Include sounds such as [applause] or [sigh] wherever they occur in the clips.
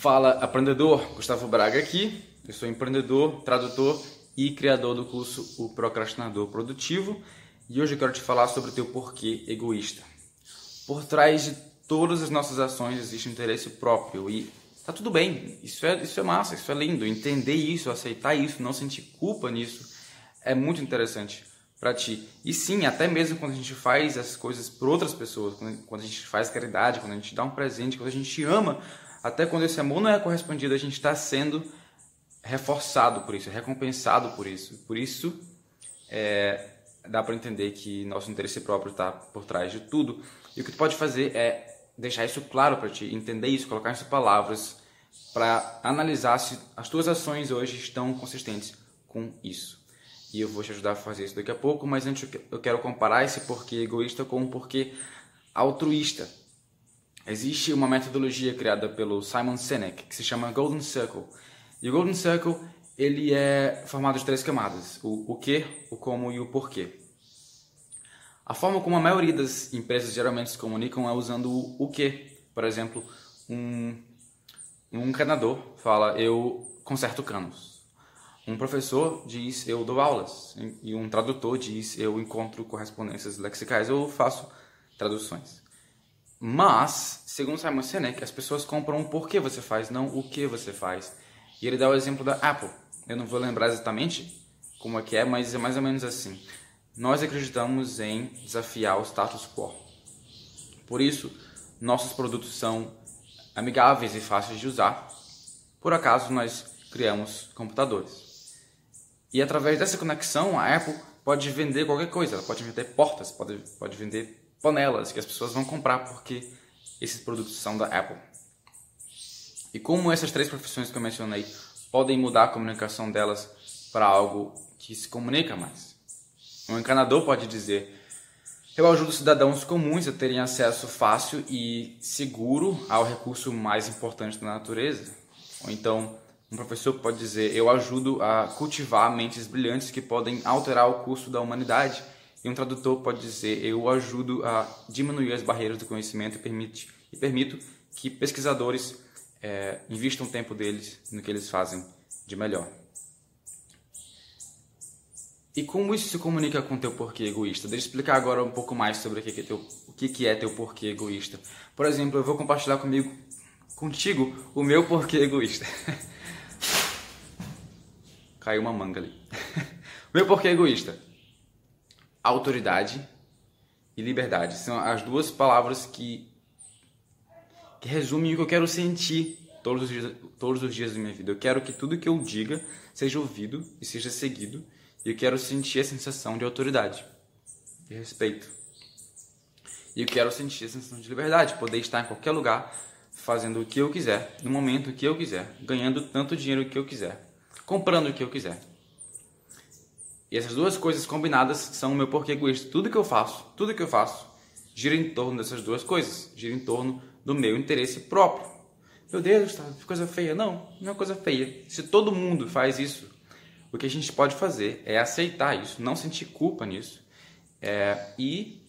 Fala aprendedor, Gustavo Braga aqui. Eu sou empreendedor, tradutor e criador do curso O Procrastinador Produtivo. E hoje eu quero te falar sobre o teu porquê egoísta. Por trás de todas as nossas ações existe um interesse próprio e tá tudo bem. Isso é, isso é massa, isso é lindo. Entender isso, aceitar isso, não sentir culpa nisso é muito interessante para ti. E sim, até mesmo quando a gente faz as coisas por outras pessoas, quando a gente faz caridade, quando a gente dá um presente, quando a gente ama, até quando esse amor não é correspondido, a gente está sendo reforçado por isso, recompensado por isso. Por isso, é, dá para entender que nosso interesse próprio está por trás de tudo. E o que tu pode fazer é deixar isso claro para ti, entender isso, colocar isso palavras, para analisar se as tuas ações hoje estão consistentes com isso. E eu vou te ajudar a fazer isso daqui a pouco, mas antes eu quero comparar esse porquê egoísta com um porquê altruísta. Existe uma metodologia criada pelo Simon Sinek que se chama Golden Circle. E o Golden Circle ele é formado de três camadas: o, o que, o como e o porquê. A forma como a maioria das empresas geralmente se comunicam é usando o, o que. Por exemplo, um, um encanador fala: Eu conserto canos. Um professor diz: Eu dou aulas. E um tradutor diz: Eu encontro correspondências lexicais, eu faço traduções. Mas, segundo Simon Sinek, as pessoas compram o porquê você faz, não o que você faz. E ele dá o exemplo da Apple. Eu não vou lembrar exatamente como é que é, mas é mais ou menos assim. Nós acreditamos em desafiar o status quo. Por isso, nossos produtos são amigáveis e fáceis de usar. Por acaso, nós criamos computadores. E através dessa conexão, a Apple pode vender qualquer coisa. Ela pode vender portas, pode, pode vender panelas que as pessoas vão comprar porque esses produtos são da Apple. E como essas três profissões que eu mencionei podem mudar a comunicação delas para algo que se comunica mais. Um encanador pode dizer: Eu ajudo cidadãos comuns a terem acesso fácil e seguro ao recurso mais importante da natureza. Ou então, um professor pode dizer: Eu ajudo a cultivar mentes brilhantes que podem alterar o curso da humanidade e um tradutor pode dizer: eu ajudo a diminuir as barreiras do conhecimento e, permite, e permito que pesquisadores é, investam o tempo deles no que eles fazem de melhor. E como isso se comunica com teu porquê egoísta? Deixa eu explicar agora um pouco mais sobre o que é teu, o que é teu porquê egoísta. Por exemplo, eu vou compartilhar comigo, contigo, o meu porquê egoísta. [laughs] Caiu uma manga ali. [laughs] meu porquê egoísta autoridade e liberdade. São as duas palavras que, que resumem o que eu quero sentir todos os, dias, todos os dias da minha vida. Eu quero que tudo que eu diga seja ouvido e seja seguido. E eu quero sentir a sensação de autoridade, de respeito. E eu quero sentir a sensação de liberdade, poder estar em qualquer lugar, fazendo o que eu quiser, no momento que eu quiser, ganhando tanto dinheiro que eu quiser, comprando o que eu quiser. E essas duas coisas combinadas são o meu porquê egoísta. Tudo que eu faço, tudo que eu faço, gira em torno dessas duas coisas. Gira em torno do meu interesse próprio. Meu Deus, tá, coisa feia. Não, não é coisa feia. Se todo mundo faz isso, o que a gente pode fazer é aceitar isso, não sentir culpa nisso é, e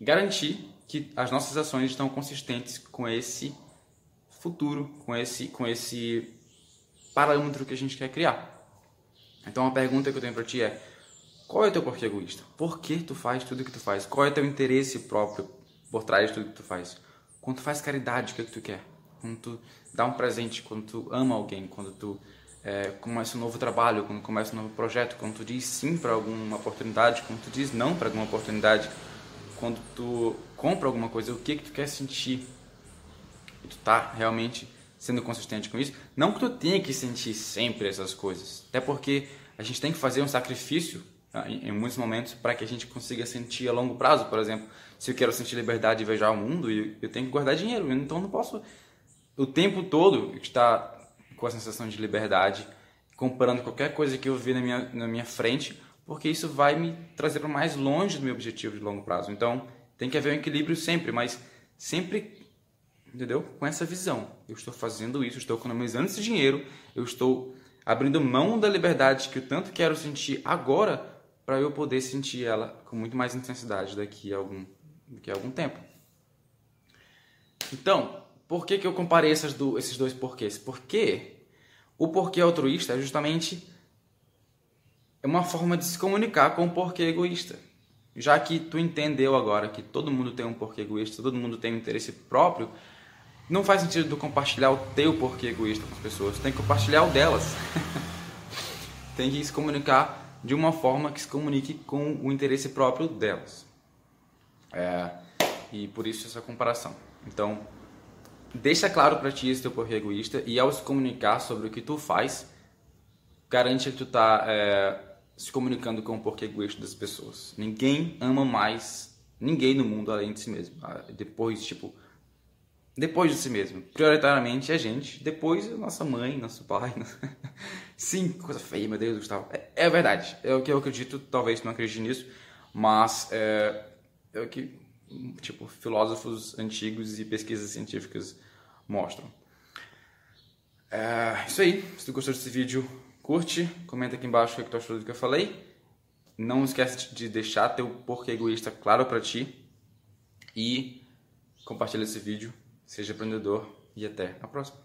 garantir que as nossas ações estão consistentes com esse futuro, com esse, com esse parâmetro que a gente quer criar. Então a pergunta que eu tenho para ti é: qual é o teu porquê egoísta? Por que tu faz tudo o que tu faz? Qual é o teu interesse próprio por trás de tudo que tu faz? Quando tu faz caridade, o que, é que tu quer? Quando tu dá um presente, quando tu ama alguém, quando tu é, começa um novo trabalho, quando começa um novo projeto, quando tu diz sim para alguma oportunidade, quando tu diz não para alguma oportunidade, quando tu compra alguma coisa, o que que tu quer sentir? E tu tá realmente sendo consistente com isso. Não que tu tenha que sentir sempre essas coisas, até porque a gente tem que fazer um sacrifício tá, em, muitos momentos para que a gente consiga sentir a longo prazo. Por exemplo, se eu quero sentir liberdade de viajar o mundo, eu tenho que guardar dinheiro, então não posso o tempo todo estar com a sensação de liberdade, comprando qualquer coisa que eu ver na minha, na minha frente, porque isso vai me trazer para mais longe do meu objetivo de longo prazo. Então, tem que haver um equilíbrio sempre, mas sempre entendeu? Com essa visão. Eu estou fazendo isso, estou economizando esse dinheiro, eu estou abrindo mão da liberdade que eu tanto quero sentir agora para eu poder sentir ela com muito mais intensidade daqui a algum, daqui a algum tempo. Então, por que, que eu comparei essas do, esses dois porquês? Porque o porquê altruísta é justamente uma forma de se comunicar com o porquê egoísta. Já que tu entendeu agora que todo mundo tem um porquê egoísta, todo mundo tem um interesse próprio, não faz sentido tu compartilhar o teu porquê egoísta com as pessoas, tem que compartilhar o delas. [laughs] tem que se comunicar de uma forma que se comunique com o interesse próprio delas. É, e por isso essa comparação. Então, deixa claro para ti esse teu porquê egoísta e ao se comunicar sobre o que tu faz, garante que tu tá é, se comunicando com o porquê egoísta das pessoas. Ninguém ama mais ninguém no mundo além de si mesmo. Ah, depois, tipo, depois de si mesmo. Prioritariamente a gente, depois a nossa mãe, nosso pai. [laughs] Sim, coisa feia, meu Deus, Gustavo. É, é verdade, é o que eu acredito, talvez não acredite nisso, mas é, é o que, tipo, filósofos antigos e pesquisas científicas mostram. É isso aí, se tu gostou desse vídeo, curte, comenta aqui embaixo o que tu achou do que eu falei. Não esquece de deixar teu porquê egoísta claro para ti e compartilha esse vídeo Seja empreendedor e até a próxima.